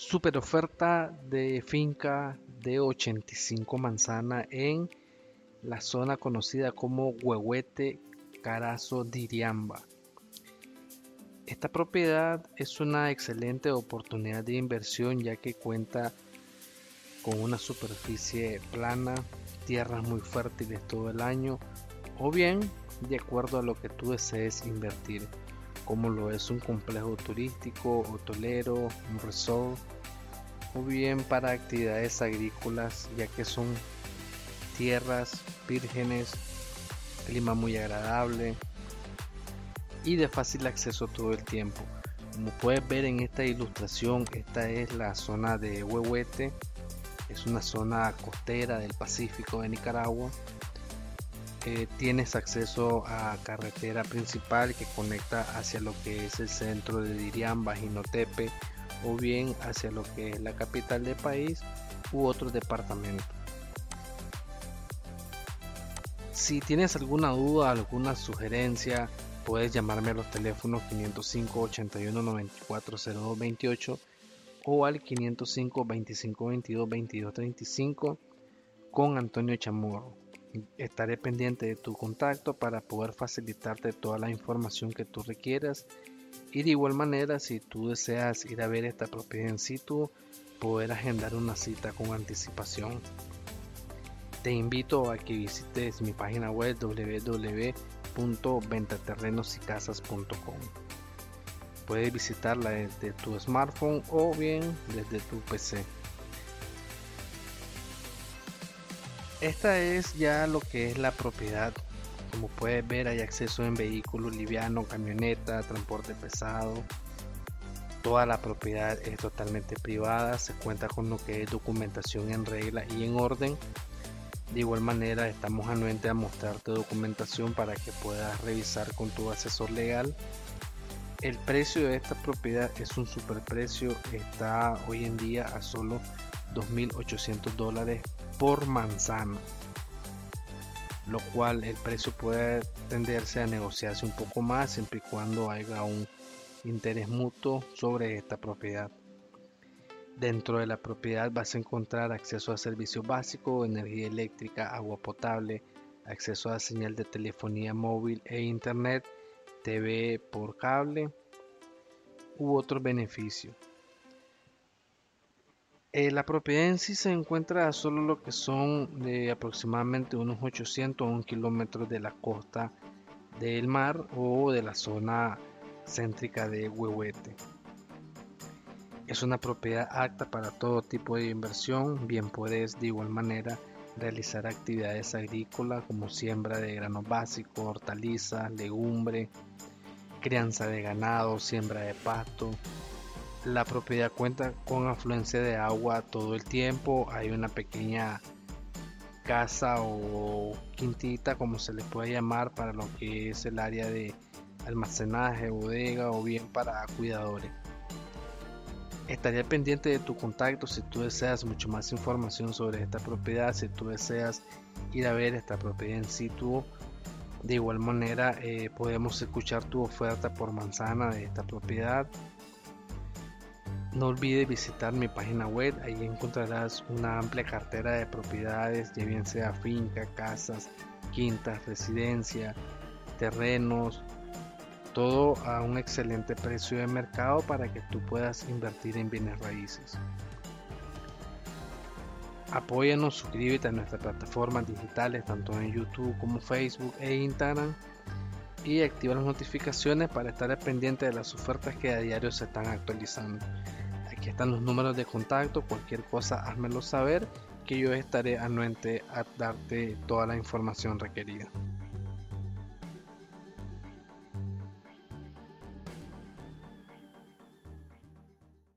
Super oferta de finca de 85 manzanas en la zona conocida como Huehuete Carazo Diriamba. Esta propiedad es una excelente oportunidad de inversión ya que cuenta con una superficie plana, tierras muy fértiles todo el año o bien de acuerdo a lo que tú desees invertir como lo es un complejo turístico, hotelero, un resort o bien para actividades agrícolas ya que son tierras vírgenes, clima muy agradable y de fácil acceso todo el tiempo. Como puedes ver en esta ilustración, esta es la zona de Huehuete, es una zona costera del Pacífico de Nicaragua tienes acceso a carretera principal que conecta hacia lo que es el centro de Diriamba, Jinotepec o bien hacia lo que es la capital del país u otro departamento. Si tienes alguna duda, alguna sugerencia, puedes llamarme a los teléfonos 505 81 94 02 28 o al 505 25 22 22 35 con Antonio Chamorro. Estaré pendiente de tu contacto para poder facilitarte toda la información que tú requieras. Y de igual manera, si tú deseas ir a ver esta propiedad en situ, poder agendar una cita con anticipación. Te invito a que visites mi página web www.ventaterrenosicasas.com. Puedes visitarla desde tu smartphone o bien desde tu PC. Esta es ya lo que es la propiedad. Como puedes ver hay acceso en vehículos liviano, camioneta, transporte pesado. Toda la propiedad es totalmente privada, se cuenta con lo que es documentación en regla y en orden. De igual manera estamos anuentes a mostrarte documentación para que puedas revisar con tu asesor legal. El precio de esta propiedad es un superprecio, está hoy en día a solo 2.800 dólares por manzana, lo cual el precio puede tenderse a negociarse un poco más siempre y cuando haya un interés mutuo sobre esta propiedad. Dentro de la propiedad vas a encontrar acceso a servicios básicos, energía eléctrica, agua potable, acceso a señal de telefonía móvil e internet, TV por cable u otros beneficios. Eh, la propiedad en sí se encuentra a solo lo que son de aproximadamente unos 800 o 1 kilómetros de la costa del mar o de la zona céntrica de Huehuete. Es una propiedad apta para todo tipo de inversión, bien puedes de igual manera realizar actividades agrícolas como siembra de granos básicos, hortalizas, legumbre, crianza de ganado, siembra de pasto, la propiedad cuenta con afluencia de agua todo el tiempo. Hay una pequeña casa o quintita, como se le puede llamar, para lo que es el área de almacenaje, bodega o bien para cuidadores. Estaría pendiente de tu contacto si tú deseas mucho más información sobre esta propiedad, si tú deseas ir a ver esta propiedad en situ. De igual manera, eh, podemos escuchar tu oferta por manzana de esta propiedad no olvides visitar mi página web, ahí encontrarás una amplia cartera de propiedades, ya bien sea finca, casas, quintas, residencia, terrenos, todo a un excelente precio de mercado para que tú puedas invertir en bienes raíces. Apóyanos, suscríbete a nuestras plataformas digitales, tanto en YouTube como Facebook e Instagram, y activa las notificaciones para estar pendiente de las ofertas que a diario se están actualizando. Aquí están los números de contacto, cualquier cosa házmelo saber que yo estaré anuente a darte toda la información requerida.